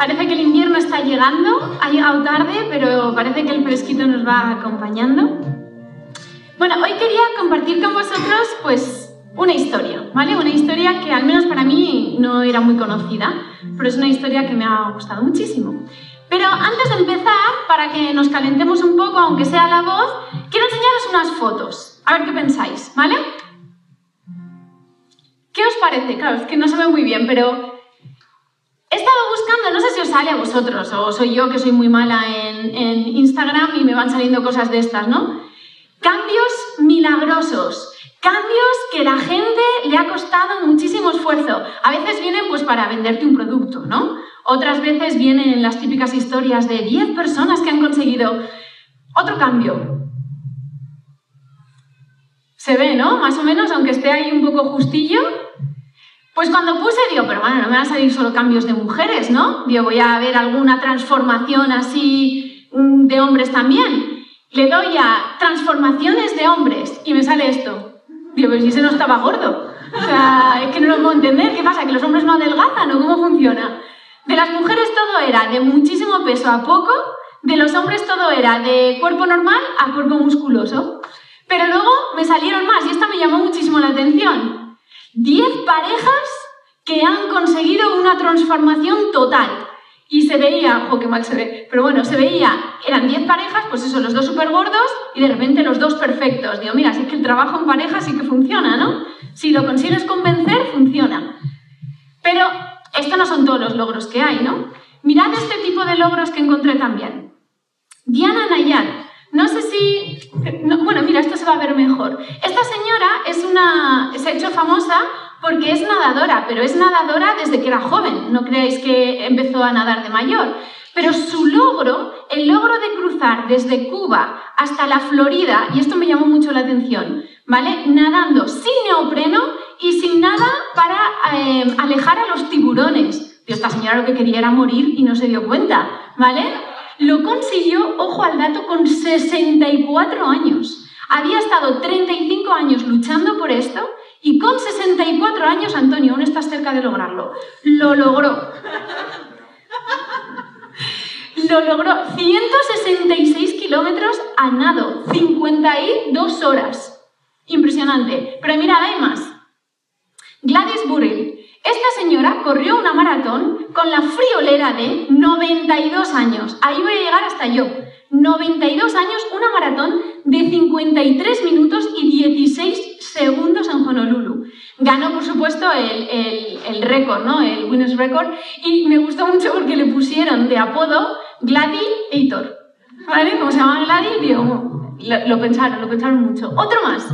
Parece que el invierno está llegando, ha llegado tarde, pero parece que el fresquito nos va acompañando. Bueno, hoy quería compartir con vosotros pues una historia, ¿vale? Una historia que al menos para mí no era muy conocida, pero es una historia que me ha gustado muchísimo. Pero antes de empezar, para que nos calentemos un poco, aunque sea la voz, quiero enseñaros unas fotos. A ver qué pensáis, ¿vale? ¿Qué os parece? Claro, es que no se ve muy bien, pero He estado buscando, no sé si os sale a vosotros o soy yo que soy muy mala en, Instagram y me van saliendo cosas de estas, ¿no? Cambios milagrosos, cambios que la gente le ha costado muchísimo esfuerzo. A veces vienen pues para venderte un producto, ¿no? Otras veces vienen las típicas historias de 10 personas que han conseguido otro cambio. Se ve, ¿no? Más o menos, aunque esté ahí un poco justillo, pues cuando puse, digo, pero bueno, no me van a salir solo cambios de mujeres, ¿no? Digo, voy a ver alguna transformación así mm, de hombres también. Le doy a transformaciones de hombres y me sale esto. Digo, pero si ese no estaba gordo. O sea, es que no lo puedo entender. ¿Qué pasa? ¿Que los hombres no adelgazan o cómo funciona? De las mujeres todo era de muchísimo peso a poco, de los hombres todo era de cuerpo normal a cuerpo musculoso. Pero luego me salieron más y esta me llamó muchísimo la atención. 10 parejas que han conseguido una transformación total. Y se veía, ojo, qué mal se ve, pero bueno, se veía, eran 10 parejas, pues eso, los dos súper gordos y de repente los dos perfectos. Digo, mira, sí que el trabajo en pareja sí que funciona, ¿no? Si lo consigues convencer, funciona. Pero estos no son todos los logros que hay, ¿no? Mirad este tipo de logros que encontré también. Diana Nayar, no sé si... bueno, mira, esto se va a ver mejor. Esta señora es una, se ha hecho famosa porque es nadadora, pero es nadadora desde que era joven. No creáis que empezó a nadar de mayor. Pero su logro, el logro de cruzar desde Cuba hasta la Florida, y esto me llamó mucho la atención, ¿vale? Nadando sin neopreno y sin nada para eh, alejar a los tiburones. esta señora lo que quería era morir y no se dio cuenta, ¿vale? Lo consiguió, ojo al dato, con 64 años. Había estado 35 años luchando por esto y con 64 años, Antonio, aún estás cerca de lograrlo. Lo logró. Lo logró 166 kilómetros a nado, 52 horas. Impresionante. Pero mira, hay más. Gladys Burrell esta señora corrió una maratón con la friolera de 92 años. Ahí voy a llegar hasta yo. 92 años, una maratón de 53 minutos y 16 segundos en Honolulu. Ganó, por supuesto, el, récord, ¿no? El Guinness Record. Y me gustó mucho porque le pusieron de apodo Gladiator. ¿Vale? Como se llama Gladi, lo, lo pensaron, lo pensaron mucho. Otro más.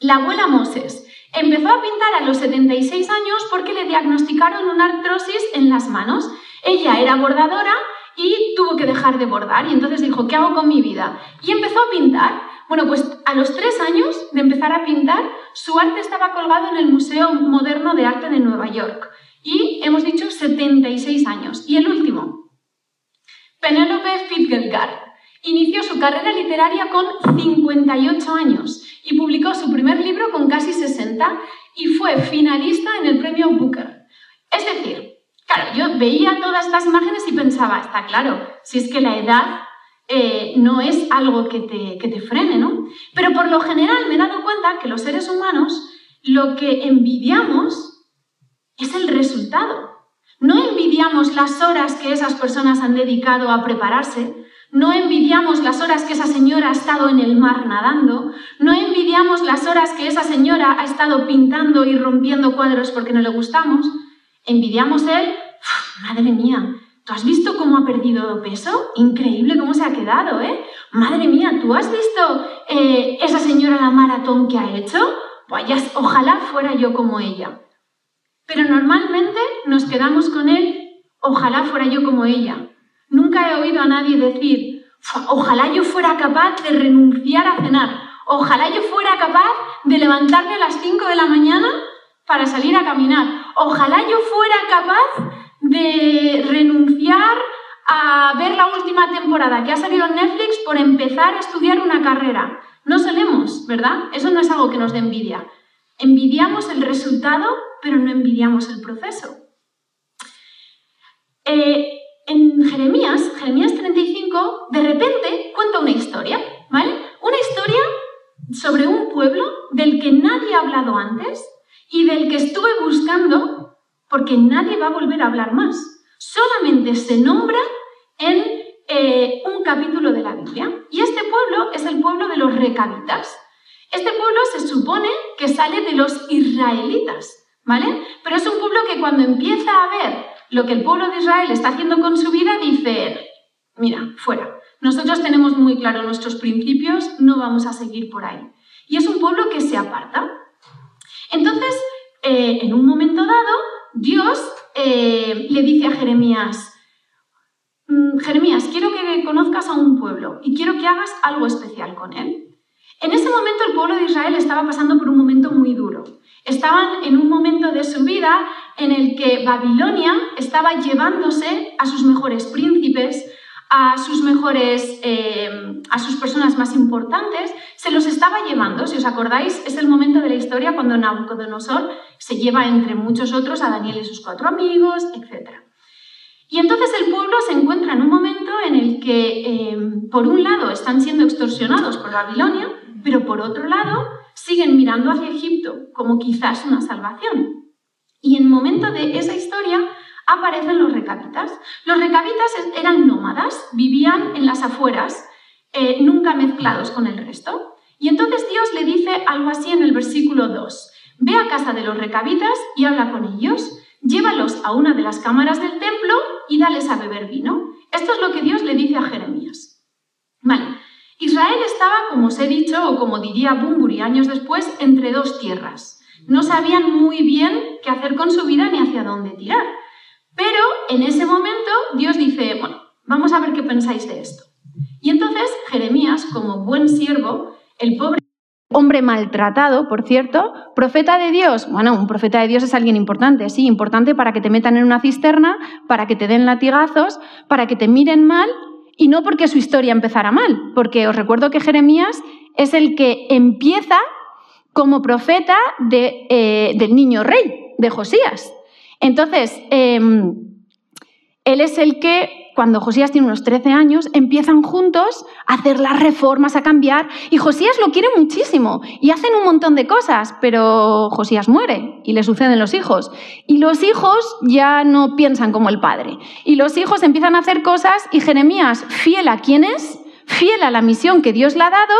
La abuela Moses. Empezó a pintar a los 76 años porque le diagnosticaron una artrosis en las manos. Ella era bordadora y tuvo que dejar de bordar y entonces dijo, ¿qué hago con mi vida? Y empezó a pintar. Bueno, pues a los tres años de empezar a pintar, su arte estaba colgado en el Museo Moderno de Arte de Nueva York. Y hemos dicho 76 años. Y el último, Penélope Fitzgerald. Inició su carrera literaria con 58 años y publicó su primer libro con casi 60 y fue finalista en el premio Booker. Es decir, claro, yo veía todas estas imágenes y pensaba, está claro, si es que la edad eh, no es algo que te, que te frene, ¿no? Pero por lo general me he dado cuenta que los seres humanos lo que envidiamos es el resultado. No envidiamos las horas que esas personas han dedicado a prepararse, no envidiamos las horas que esa señora ha estado en el mar nadando, no envidiamos las horas que esa señora ha estado pintando y rompiendo cuadros porque no le gustamos, envidiamos él, madre mía, ¿tú has visto cómo ha perdido peso? Increíble cómo se ha quedado, ¿eh? Madre mía, ¿tú has visto eh, esa señora la maratón que ha hecho? Vaya, ojalá fuera yo como ella. Pero normalmente nos quedamos con él, ojalá fuera yo como ella. Nunca he oído a nadie decir, ojalá yo fuera capaz de renunciar a cenar, ojalá yo fuera capaz de levantarme a las 5 de la mañana para salir a caminar, ojalá yo fuera capaz de renunciar a ver la última temporada que ha salido en Netflix por empezar a estudiar una carrera. No solemos, ¿verdad? Eso no es algo que nos dé envidia. Envidiamos el resultado, pero no envidiamos el proceso. 5, de repente cuenta una historia, ¿vale? Una historia sobre un pueblo del que nadie ha hablado antes y del que estuve buscando porque nadie va a volver a hablar más. Solamente se nombra en eh, un capítulo de la Biblia. Y este pueblo es el pueblo de los recabitas. Este pueblo se supone que sale de los israelitas, ¿vale? Pero es un pueblo que cuando empieza a ver lo que el pueblo de Israel está haciendo con su vida, dice, mira, fuera. Nosotros tenemos muy claro nuestros principios, no vamos a seguir por ahí. Y es un pueblo que se aparta. Entonces, eh, en un momento dado, Dios eh, le dice a Jeremías, mm, Jeremías, quiero que conozcas a un pueblo y quiero que hagas algo especial con él. En ese momento el pueblo de Israel estaba pasando por un momento muy duro. Estaban en un momento de su vida en el que Babilonia estaba llevándose a sus mejores príncipes, a sus mejores, eh, a sus personas más importantes, se los estaba llevando. Si os acordáis, es el momento de la historia cuando Nabucodonosor se lleva entre muchos otros a Daniel y sus cuatro amigos, etc. Y entonces el pueblo se encuentra en un momento en el que, eh, por un lado, están siendo extorsionados por Babilonia, pero por otro lado, siguen mirando hacia Egipto como quizás una salvación. Y en momento de esa historia, aparecen los recabitas. Los recabitas eran nómadas, vivían en las afueras, eh, nunca mezclados con el resto. Y entonces Dios le dice algo así en el versículo 2. Ve a casa de los recabitas y habla con ellos. Llévalos a una de las cámaras del templo y dales a beber vino. Esto es lo que Dios le dice a Jeremías. Vale. Israel estaba, como os he dicho, o como diría Bumburi años después, entre dos tierras. No sabían muy bien qué hacer con su vida ni hacia dónde tirar. Pero en ese momento Dios dice, bueno, vamos a ver qué pensáis de esto. Y entonces Jeremías, como buen siervo, el pobre hombre maltratado, por cierto, profeta de Dios. Bueno, un profeta de Dios es alguien importante, sí, importante para que te metan en una cisterna, para que te den latigazos, para que te miren mal, y no porque su historia empezara mal, porque os recuerdo que Jeremías es el que empieza como profeta eh, del niño rey, de Josías. Entonces, em, él es el que, cuando Josías tiene unos 13 años, empiezan juntos a hacer las reformas, a cambiar, y Josías lo quiere muchísimo, y hacen un montón de cosas, pero Josías muere y le suceden los hijos. Y los hijos ya no piensan como el padre. Y los hijos empiezan a hacer cosas, y Jeremías, fiel a quién es, fiel a la misión que Dios le ha dado,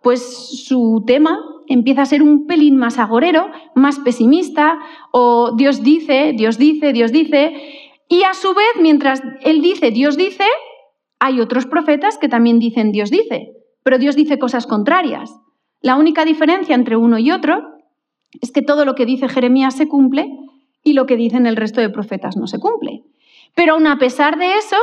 pues su tema empieza a ser un pelín más agorero, más pesimista, o Dios dice, Dios dice, Dios dice, y a su vez, mientras él dice, Dios dice, hay otros profetas que también dicen, Dios dice, pero Dios dice cosas contrarias. La única diferencia entre uno y otro es que todo lo que dice Jeremías se cumple y lo que dicen el resto de profetas no se cumple. Pero aún a pesar de eso,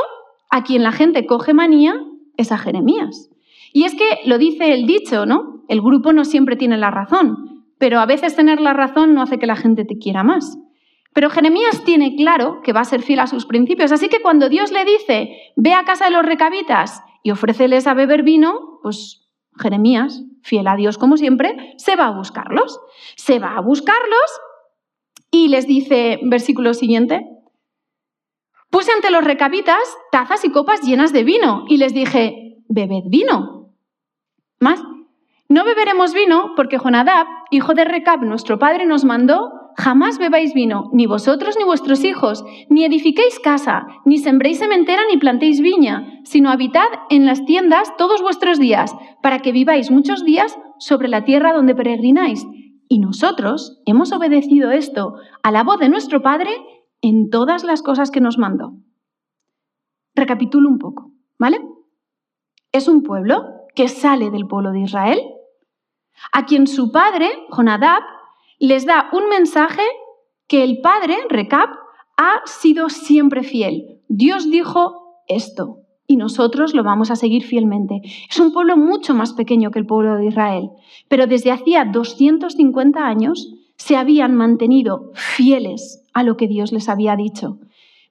a quien la gente coge manía es a Jeremías. Y es que lo dice el dicho, ¿no? El grupo no siempre tiene la razón, pero a veces tener la razón no hace que la gente te quiera más. Pero Jeremías tiene claro que va a ser fiel a sus principios, así que cuando Dios le dice, ve a casa de los recabitas y ofréceles a beber vino, pues Jeremías, fiel a Dios como siempre, se va a buscarlos. Se va a buscarlos y les dice, versículo siguiente, puse ante los recabitas tazas y copas llenas de vino y les dije, bebed vino. Más, no beberemos vino porque Jonadab, hijo de Recab, nuestro padre, nos mandó, jamás bebáis vino, ni vosotros ni vuestros hijos, ni edifiquéis casa, ni sembréis sementera, ni plantéis viña, sino habitad en las tiendas todos vuestros días, para que viváis muchos días sobre la tierra donde peregrináis. Y nosotros hemos obedecido esto a la voz de nuestro Padre en todas las cosas que nos mandó. Recapitulo un poco, ¿vale? Es un pueblo que sale del pueblo de Israel, a quien su padre, Jonadab, les da un mensaje que el padre, Recab, ha sido siempre fiel. Dios dijo esto y nosotros lo vamos a seguir fielmente. Es un pueblo mucho más pequeño que el pueblo de Israel, pero desde hacía 250 años se habían mantenido fieles a lo que Dios les había dicho.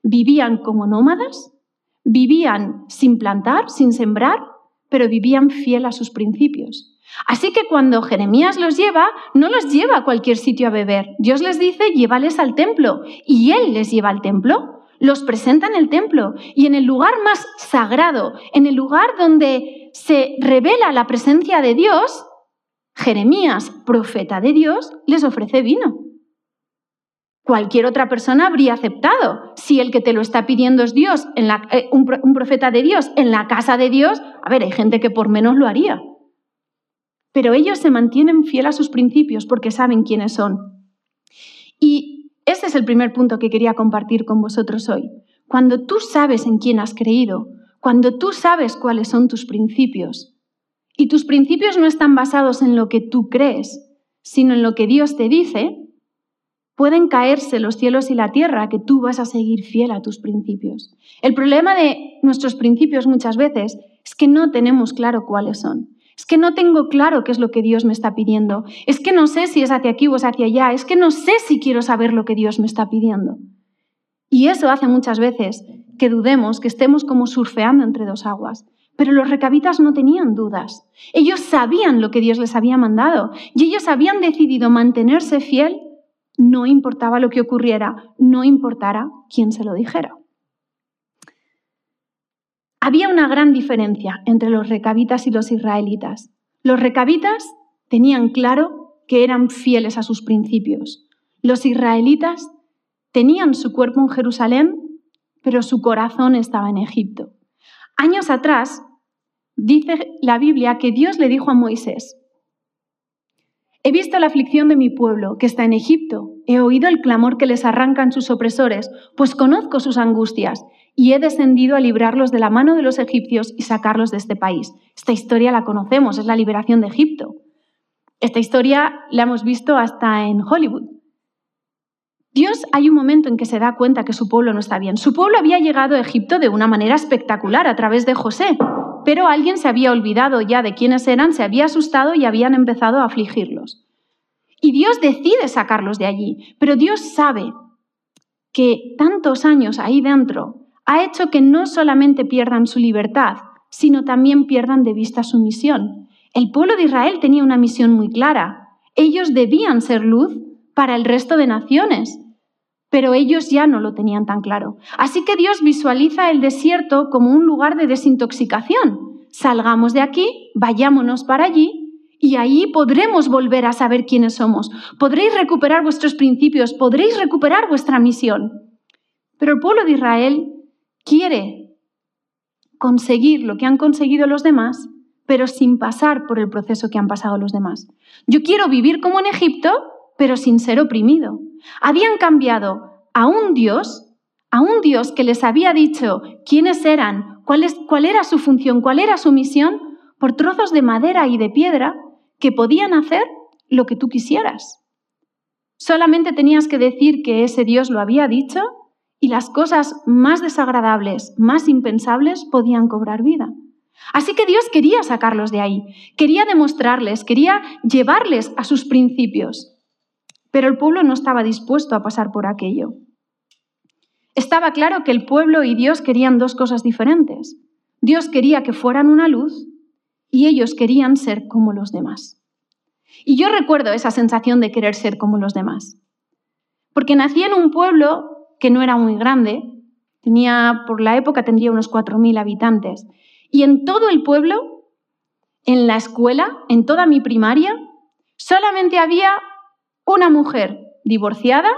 Vivían como nómadas, vivían sin plantar, sin sembrar, pero vivían fiel a sus principios. Así que cuando Jeremías los lleva, no los lleva a cualquier sitio a beber. Dios les dice, llévales al templo. Y Él les lleva al templo. los presenta en el templo y en el lugar más sagrado, en el lugar donde se revela la presencia de Dios, Jeremías, profeta de Dios, les ofrece vino. Cualquier otra persona habría aceptado. Si el que te lo está pidiendo es Dios, en eh, un, un profeta de Dios, en la casa de Dios, a ver, hay gente que por menos lo haría. Pero ellos se mantienen fieles a sus principios porque saben quiénes son. Y ese es el primer punto que quería compartir con vosotros hoy. Cuando tú sabes en quién has creído, cuando tú sabes cuáles son tus principios, y tus principios no están basados en lo que tú crees, sino en lo que Dios te dice, pueden caerse los cielos y la tierra que tú vas a seguir fiel a tus principios. El problema de nuestros principios muchas veces es que no tenemos claro cuáles son. Es que no tengo claro qué es lo que Dios me está pidiendo. Es que no sé si es hacia aquí o es hacia allá. Es que no sé si quiero saber lo que Dios me está pidiendo. Y eso hace muchas veces que dudemos, que estemos como surfeando entre dos aguas. Pero los recabitas no tenían dudas. Ellos sabían lo que Dios les había mandado y ellos habían decidido mantenerse fiel, no importaba lo que ocurriera, no importara quién se lo dijera. Había una gran diferencia entre los recabitas y los israelitas. Los recabitas tenían claro que eran fieles a sus principios. Los israelitas tenían su cuerpo en Jerusalén, pero su corazón estaba en Egipto. Años atrás, dice la Biblia que Dios le dijo a Moisés, He visto la aflicción de mi pueblo, que está en Egipto. He oído el clamor que les arrancan sus opresores, pues conozco sus angustias y he descendido a librarlos de la mano de los egipcios y sacarlos de este país. Esta historia la conocemos, es la liberación de Egipto. Esta historia la hemos visto hasta en Hollywood. Dios hay un momento en que se da cuenta que su pueblo no está bien. Su pueblo había llegado a Egipto de una manera espectacular a través de José, pero alguien se había olvidado ya de quiénes eran, se había asustado y habían empezado a afligirlos. Y Dios decide sacarlos de allí, pero Dios sabe que tantos años ahí dentro ha hecho que no solamente pierdan su libertad, sino también pierdan de vista su misión. El pueblo de Israel tenía una misión muy clara. Ellos debían ser luz para el resto de naciones, pero ellos ya no lo tenían tan claro. Así que Dios visualiza el desierto como un lugar de desintoxicación. Salgamos de aquí, vayámonos para allí y ahí podremos volver a saber quiénes somos. Podréis recuperar vuestros principios, podréis recuperar vuestra misión. Pero el pueblo de Israel quiere conseguir lo que han conseguido los demás, pero sin pasar por el proceso que han pasado los demás. Yo quiero vivir como en Egipto, pero sin ser oprimido. Habían cambiado a un Dios, a un Dios que les había dicho quiénes eran, cuál, cuál era su función, cuál era su misión, por trozos de madera y de piedra que podían hacer lo que tú quisieras. Solamente tenías que decir que ese Dios lo había dicho y las cosas más desagradables, más impensables, podían cobrar vida. Así que Dios quería sacarlos de ahí, quería demostrarles, quería llevarles a sus principios. Pero el pueblo no estaba dispuesto a pasar por aquello. Estaba claro que el pueblo y Dios querían dos cosas diferentes. Dios quería que fueran una luz y ellos querían ser como los demás. Y yo recuerdo esa sensación de querer ser como los demás. Porque nací en un pueblo que no era muy grande, tenía, por la época tendría unos 4.000 habitantes. Y en todo el pueblo, en la escuela, en toda mi primaria, solamente había una mujer divorciada,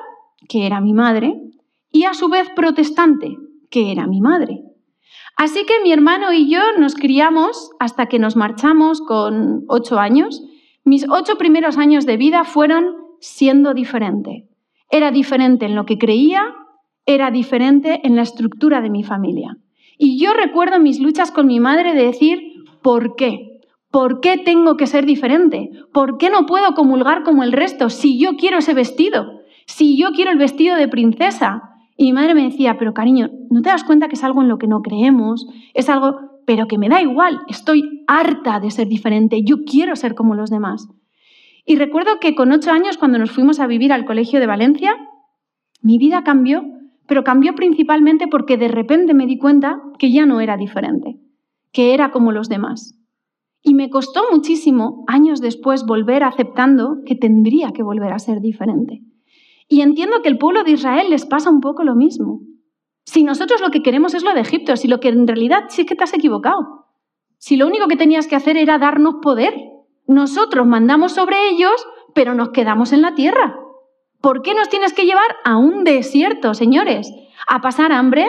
que era mi madre, y a su vez protestante, que era mi madre. Así que mi hermano y yo nos criamos hasta que nos marchamos con ocho años. Mis ocho primeros años de vida fueron siendo diferente. Era diferente en lo que creía, era diferente en la estructura de mi familia. Y yo recuerdo mis luchas con mi madre de decir, ¿por qué? ¿Por qué tengo que ser diferente? ¿Por qué no puedo comulgar como el resto si yo quiero ese vestido? Si yo quiero el vestido de princesa. Y mi madre me decía, pero cariño, ¿no te das cuenta que es algo en lo que no creemos? Es algo, pero que me da igual, estoy harta de ser diferente, yo quiero ser como los demás. Y recuerdo que con ocho años, cuando nos fuimos a vivir al colegio de Valencia, mi vida cambió pero cambió principalmente porque de repente me di cuenta que ya no era diferente, que era como los demás. Y me costó muchísimo años después volver aceptando que tendría que volver a ser diferente. Y entiendo que el pueblo de Israel les pasa un poco lo mismo. Si nosotros lo que queremos es lo de Egipto, si lo que en realidad sí es que te has equivocado. Si lo único que tenías que hacer era darnos poder. Nosotros mandamos sobre ellos, pero nos quedamos en la tierra. ¿Por qué nos tienes que llevar a un desierto, señores? ¿A pasar hambre?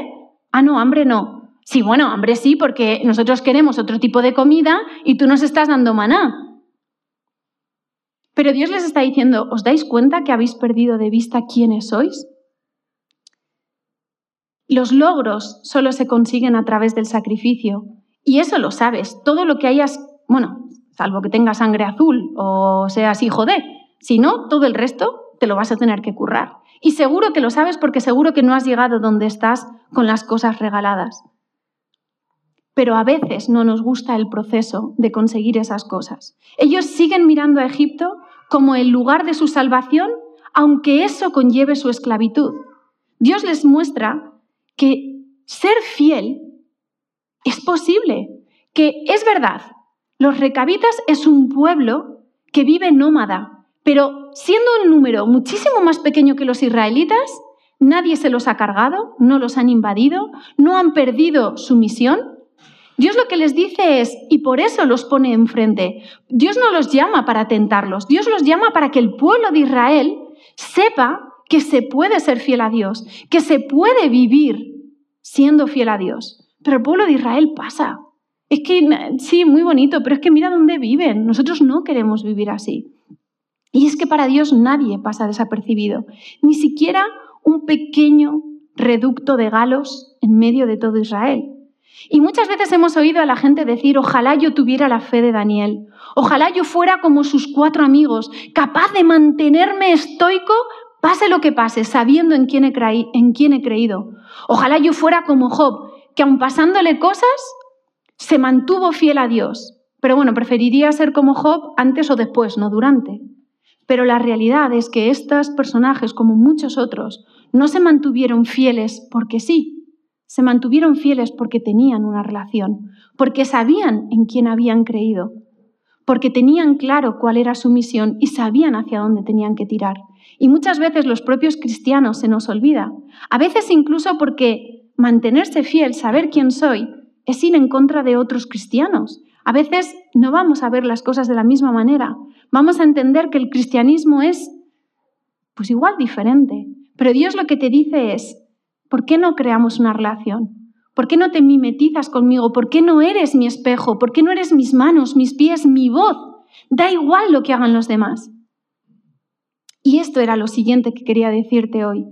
Ah, no, hambre no. Sí, bueno, hambre sí, porque nosotros queremos otro tipo de comida y tú nos estás dando maná. Pero Dios les está diciendo, ¿os dais cuenta que habéis perdido de vista quiénes sois? Los logros solo se consiguen a través del sacrificio. Y eso lo sabes. Todo lo que hayas, bueno, salvo que tengas sangre azul o seas hijo de, si no, todo el resto te lo vas a tener que currar. Y seguro que lo sabes porque seguro que no has llegado donde estás con las cosas regaladas. Pero a veces no nos gusta el proceso de conseguir esas cosas. Ellos siguen mirando a Egipto como el lugar de su salvación, aunque eso conlleve su esclavitud. Dios les muestra que ser fiel es posible, que es verdad. Los recabitas es un pueblo que vive nómada, pero siendo un número muchísimo más pequeño que los israelitas, nadie se los ha cargado, no los han invadido, no han perdido su misión. Dios lo que les dice es, y por eso los pone enfrente, Dios no los llama para tentarlos, Dios los llama para que el pueblo de Israel sepa que se puede ser fiel a Dios, que se puede vivir siendo fiel a Dios. Pero el pueblo de Israel pasa. Es que, sí, muy bonito, pero es que mira dónde viven. Nosotros no queremos vivir así. Y es que para Dios nadie pasa desapercibido, ni siquiera un pequeño reducto de galos en medio de todo Israel. Y muchas veces hemos oído a la gente decir, ojalá yo tuviera la fe de Daniel, ojalá yo fuera como sus cuatro amigos, capaz de mantenerme estoico pase lo que pase, sabiendo en quién he, creído. Ojalá yo fuera como Job, que aun pasándole cosas, se mantuvo fiel a Dios. Pero bueno, preferiría ser como Job antes o después, no durante. Pero la realidad es que estos personajes, como muchos otros, no se mantuvieron fieles porque sí, se mantuvieron fieles porque tenían una relación, porque sabían en quién habían creído, porque tenían claro cuál era su misión y sabían hacia dónde tenían que tirar. Y muchas veces los propios cristianos se nos olvida. A veces incluso porque mantenerse fiel, saber quién soy, es ir en contra de otros cristianos. A veces no vamos a ver las cosas de la misma manera. Vamos a entender que el cristianismo es pues igual diferente. Pero Dios lo que te dice es, ¿por qué no creamos una relación? ¿Por qué no te mimetizas conmigo? ¿Por qué no eres mi espejo? ¿Por qué no eres mis manos, mis pies, mi voz? Da igual lo que hagan los demás. Y esto era lo siguiente que quería decirte hoy.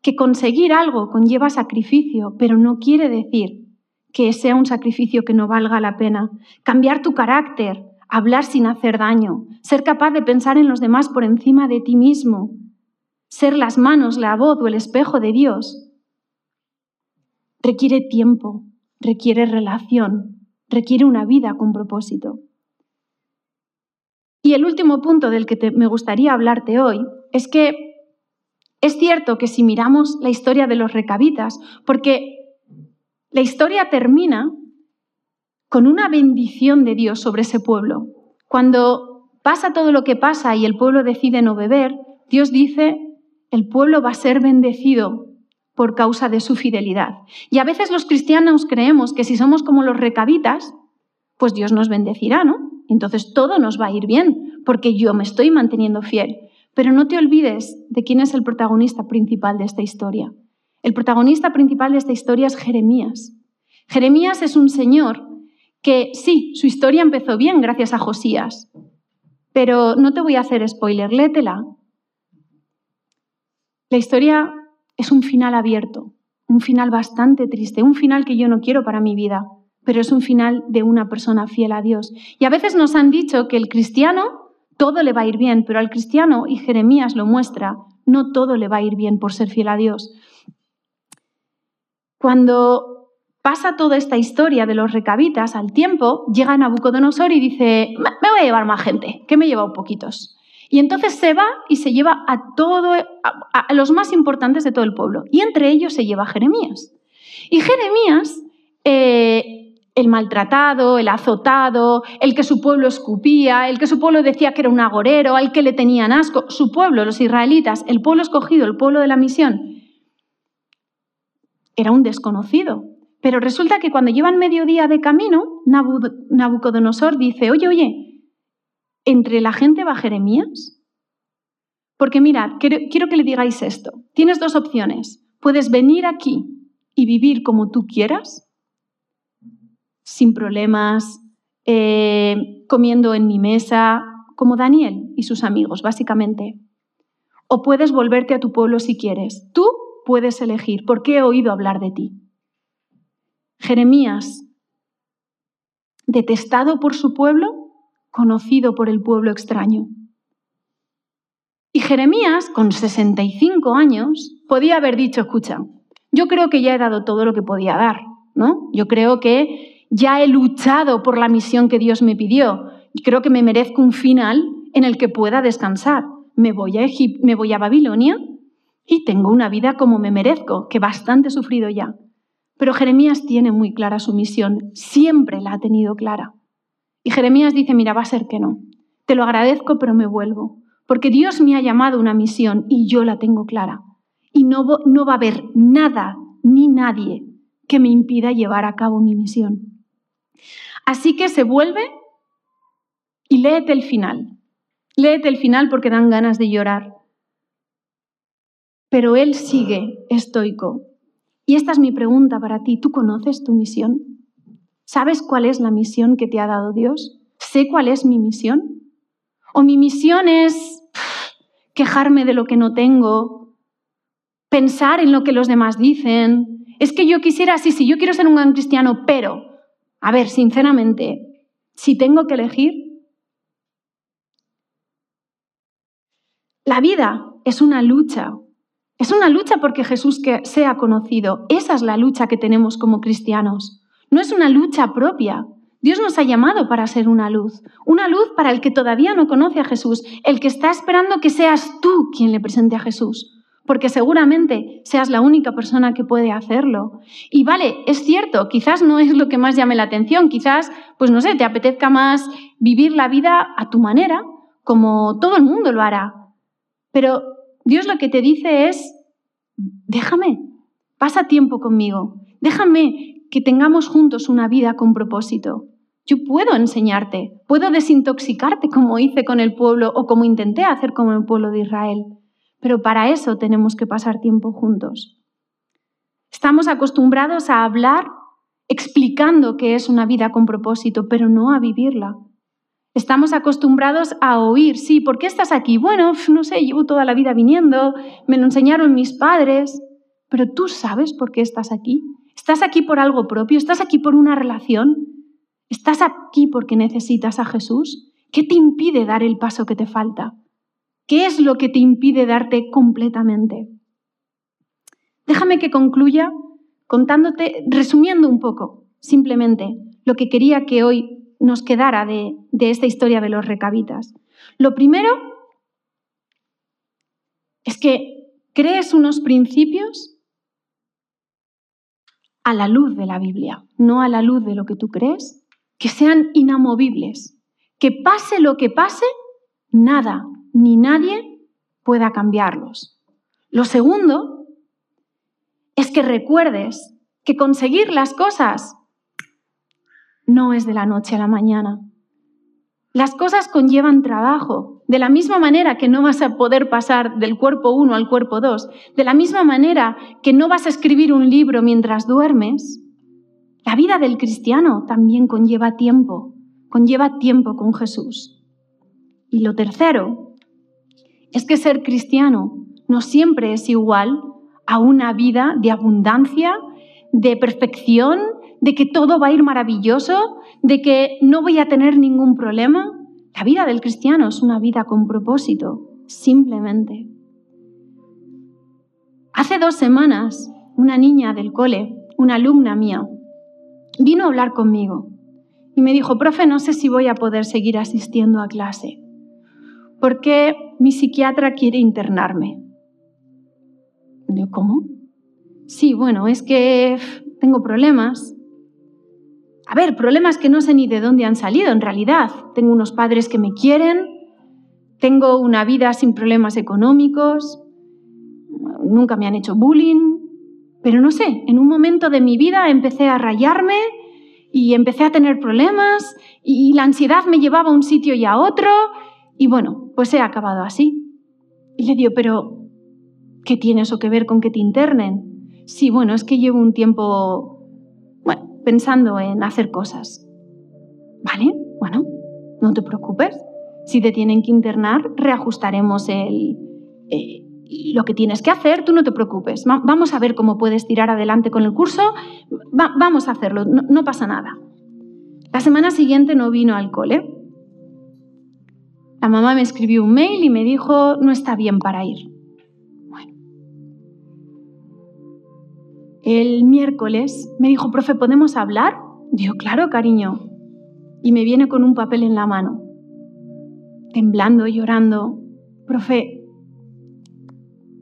Que conseguir algo conlleva sacrificio, pero no quiere decir que sea un sacrificio que no valga la pena. Cambiar tu carácter, hablar sin hacer daño, ser capaz de pensar en los demás por encima de ti mismo, ser las manos, la voz o el espejo de Dios, requiere tiempo, requiere relación, requiere una vida con propósito. Y el último punto del que me gustaría hablarte hoy es que es cierto que si miramos la historia de los recabitas, porque la historia termina con una bendición de Dios sobre ese pueblo. Cuando pasa todo lo que pasa y el pueblo decide no beber, Dios dice, el pueblo va a ser bendecido por causa de su fidelidad. Y a veces los cristianos creemos que si somos como los recabitas, pues Dios nos bendecirá, ¿no? Entonces todo nos va a ir bien, porque yo me estoy manteniendo fiel. Pero no te olvides de quién es el protagonista principal de esta historia. El protagonista principal de esta historia es Jeremías. Jeremías es un señor que sí, su historia empezó bien gracias a Josías, pero no te voy a hacer spoiler, létela. La historia es un final abierto, un final bastante triste, un final que yo no quiero para mi vida pero es un final de una persona fiel a Dios. Y a veces nos han dicho que el cristiano todo le va a ir bien, pero al cristiano, y Jeremías lo muestra, no todo le va a ir bien por ser fiel a Dios. Cuando pasa toda esta historia de los recabitas, al tiempo llega Nabucodonosor y dice, me voy a llevar más gente, que me he llevado poquitos. Y entonces se va y se lleva a, todo, a, los más importantes de todo el pueblo. Y entre ellos se lleva a Jeremías. Y Jeremías eh, el maltratado, el azotado, el que su pueblo escupía, el que su pueblo decía que era un agorero, al que le tenían asco, su pueblo, los israelitas, el pueblo escogido, el pueblo de la misión. era un desconocido. Pero resulta que cuando llevan medio día de camino, Nabucodonosor dice, oye, oye, ¿entre la gente va Jeremías? Porque mirad, quiero que le digáis esto. Tienes dos opciones. Puedes venir aquí y vivir como tú quieras, sin problemas, eh, comiendo en mi mesa, como Daniel y sus amigos, básicamente. O puedes volverte a tu pueblo si quieres. Tú puedes elegir, porque he oído hablar de ti. Jeremías, detestado por su pueblo, conocido por el pueblo extraño. Y Jeremías, con 65 años, podía haber dicho, escucha, yo creo que ya he dado todo lo que podía dar, ¿no? Yo creo que ya he luchado por la misión que Dios me pidió. Creo que me merezco un final en el que pueda descansar. Me voy a, me voy a Babilonia y tengo una vida como me merezco, que bastante he sufrido ya. Pero Jeremías tiene muy clara su misión, siempre la ha tenido clara. Y Jeremías dice, mira, va a ser que no. Te lo agradezco, pero me vuelvo, porque Dios me ha llamado una misión y yo la tengo clara. Y no, no va a haber nada ni nadie que me impida llevar a cabo mi misión. Así que se vuelve y léete el final. Léete el final porque dan ganas de llorar. Pero él sigue estoico. Y esta es mi pregunta para ti. ¿Tú conoces tu misión? ¿Sabes cuál es la misión que te ha dado Dios? ¿Sé cuál es mi misión? ¿O mi misión es quejarme de lo que no tengo? ¿Pensar en lo que los demás dicen? Es que yo quisiera, sí, sí, yo quiero ser un gran cristiano, pero, a ver, sinceramente, si tengo que elegir, la vida es una lucha es una lucha porque Jesús sea conocido. Esa es la lucha que tenemos como cristianos. No es una lucha propia. Dios nos ha llamado para ser una luz, una luz para el que todavía no conoce a Jesús, el que está esperando que seas tú quien le presente a Jesús, porque seguramente seas la única persona que puede hacerlo. Y vale, es cierto, quizás no es lo que más llame la atención, quizás, pues no sé, te apetezca más vivir la vida a tu manera, como todo el mundo lo hará. Pero Dios lo que te dice es, déjame, pasa tiempo conmigo, déjame que tengamos juntos una vida con propósito. Yo puedo enseñarte, puedo desintoxicarte como hice con el pueblo o como intenté hacer con el pueblo de Israel, pero para eso tenemos que pasar tiempo juntos. Estamos acostumbrados a hablar explicando qué es una vida con propósito, pero no a vivirla. Estamos acostumbrados a oír, sí, ¿por qué estás aquí? Bueno, no sé, llevo toda la vida viniendo, me lo enseñaron mis padres, pero tú sabes por qué estás aquí. ¿Estás aquí por algo propio? ¿Estás aquí por una relación? ¿Estás aquí porque necesitas a Jesús? ¿Qué te impide dar el paso que te falta? ¿Qué es lo que te impide darte completamente? Déjame que concluya contándote, resumiendo un poco, simplemente, lo que quería que hoy nos quedara de, esta historia de los recabitas. Lo primero es que crees unos principios a la luz de la Biblia, no a la luz de lo que tú crees, que sean inamovibles, que pase lo que pase, nada ni nadie pueda cambiarlos. Lo segundo es que recuerdes que conseguir las cosas no es de la noche a la mañana. Las cosas conllevan trabajo, de la misma manera que no vas a poder pasar del cuerpo 1 al cuerpo 2, de la misma manera que no vas a escribir un libro mientras duermes, la vida del cristiano también conlleva tiempo, conlleva tiempo con Jesús. Y lo tercero es que ser cristiano no siempre es igual a una vida de abundancia, de perfección, de que todo va a ir maravilloso, de que no voy a tener ningún problema. La vida del cristiano es una vida con propósito, simplemente. Hace dos semanas, una niña del cole, una alumna mía, vino a hablar conmigo y me dijo, profe, no sé si voy a poder seguir asistiendo a clase, porque mi psiquiatra quiere internarme. ¿cómo? Sí, bueno, es que tengo problemas, a ver, problemas que no sé ni de dónde han salido en realidad. Tengo unos padres que me quieren, tengo una vida sin problemas económicos, nunca me han hecho bullying, Pero no sé, en un momento de mi vida empecé a rayarme y empecé a tener problemas y la ansiedad me llevaba a un sitio y a otro y bueno, pues he acabado así. Y le digo, pero ¿qué tiene eso que ver con que te internen? Sí, bueno, es que llevo un tiempo, pensando en hacer cosas. ¿Vale? Bueno, no te preocupes. Si te tienen que internar, reajustaremos el, eh, lo que tienes que hacer, tú no te preocupes. vamos a ver cómo puedes tirar adelante con el curso. vamos a hacerlo, no pasa nada. La semana siguiente no vino al cole. La mamá me escribió un mail y me dijo, no está bien para ir. El miércoles me dijo, profe, ¿podemos hablar? Digo, claro, cariño. Y me viene con un papel en la mano, temblando, llorando. Profe,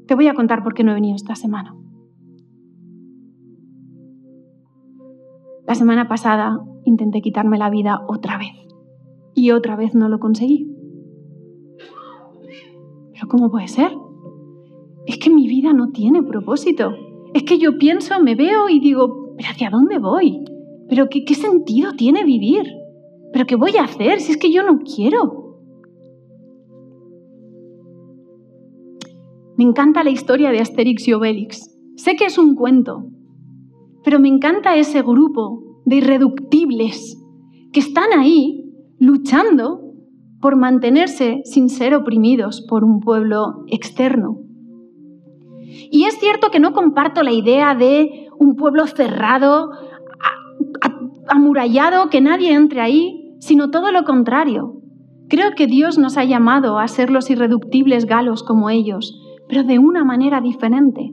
te voy a contar por qué no he venido esta semana. La semana pasada intenté quitarme la vida otra vez y otra vez no lo conseguí. ¿cómo puede ser? Es que mi vida no tiene propósito. Es que yo pienso, me veo y digo, ¿pero hacia dónde voy? ¿Pero qué, sentido tiene vivir? ¿Pero qué voy a hacer si es que yo no quiero? Me encanta la historia de Asterix y Obelix. Sé que es un cuento, pero me encanta ese grupo de irreductibles que están ahí luchando por mantenerse sin ser oprimidos por un pueblo externo. Y es cierto que no comparto la idea de un pueblo cerrado, amurallado, que nadie entre ahí, sino todo lo contrario. Creo que Dios nos ha llamado a ser los irreductibles galos como ellos, pero de una manera diferente.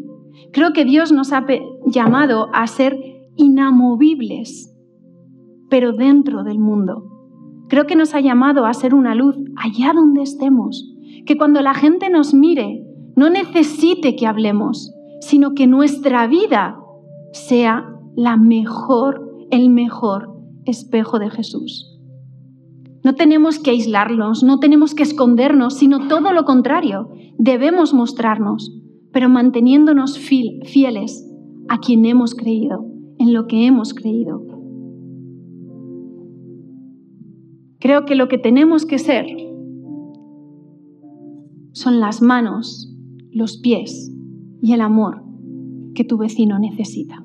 Creo que Dios nos ha llamado a ser inamovibles, pero dentro del mundo. Creo que nos ha llamado a ser una luz allá donde estemos. Que cuando la gente nos mire, no necesite que hablemos, sino que nuestra vida sea la mejor, el mejor espejo de Jesús. No tenemos que aislarnos, no tenemos que escondernos, sino todo lo contrario. Debemos mostrarnos, pero manteniéndonos fieles a quien hemos creído, en lo que hemos creído. Creo que lo que tenemos que ser son las manos, los pies y el amor que tu vecino necesita.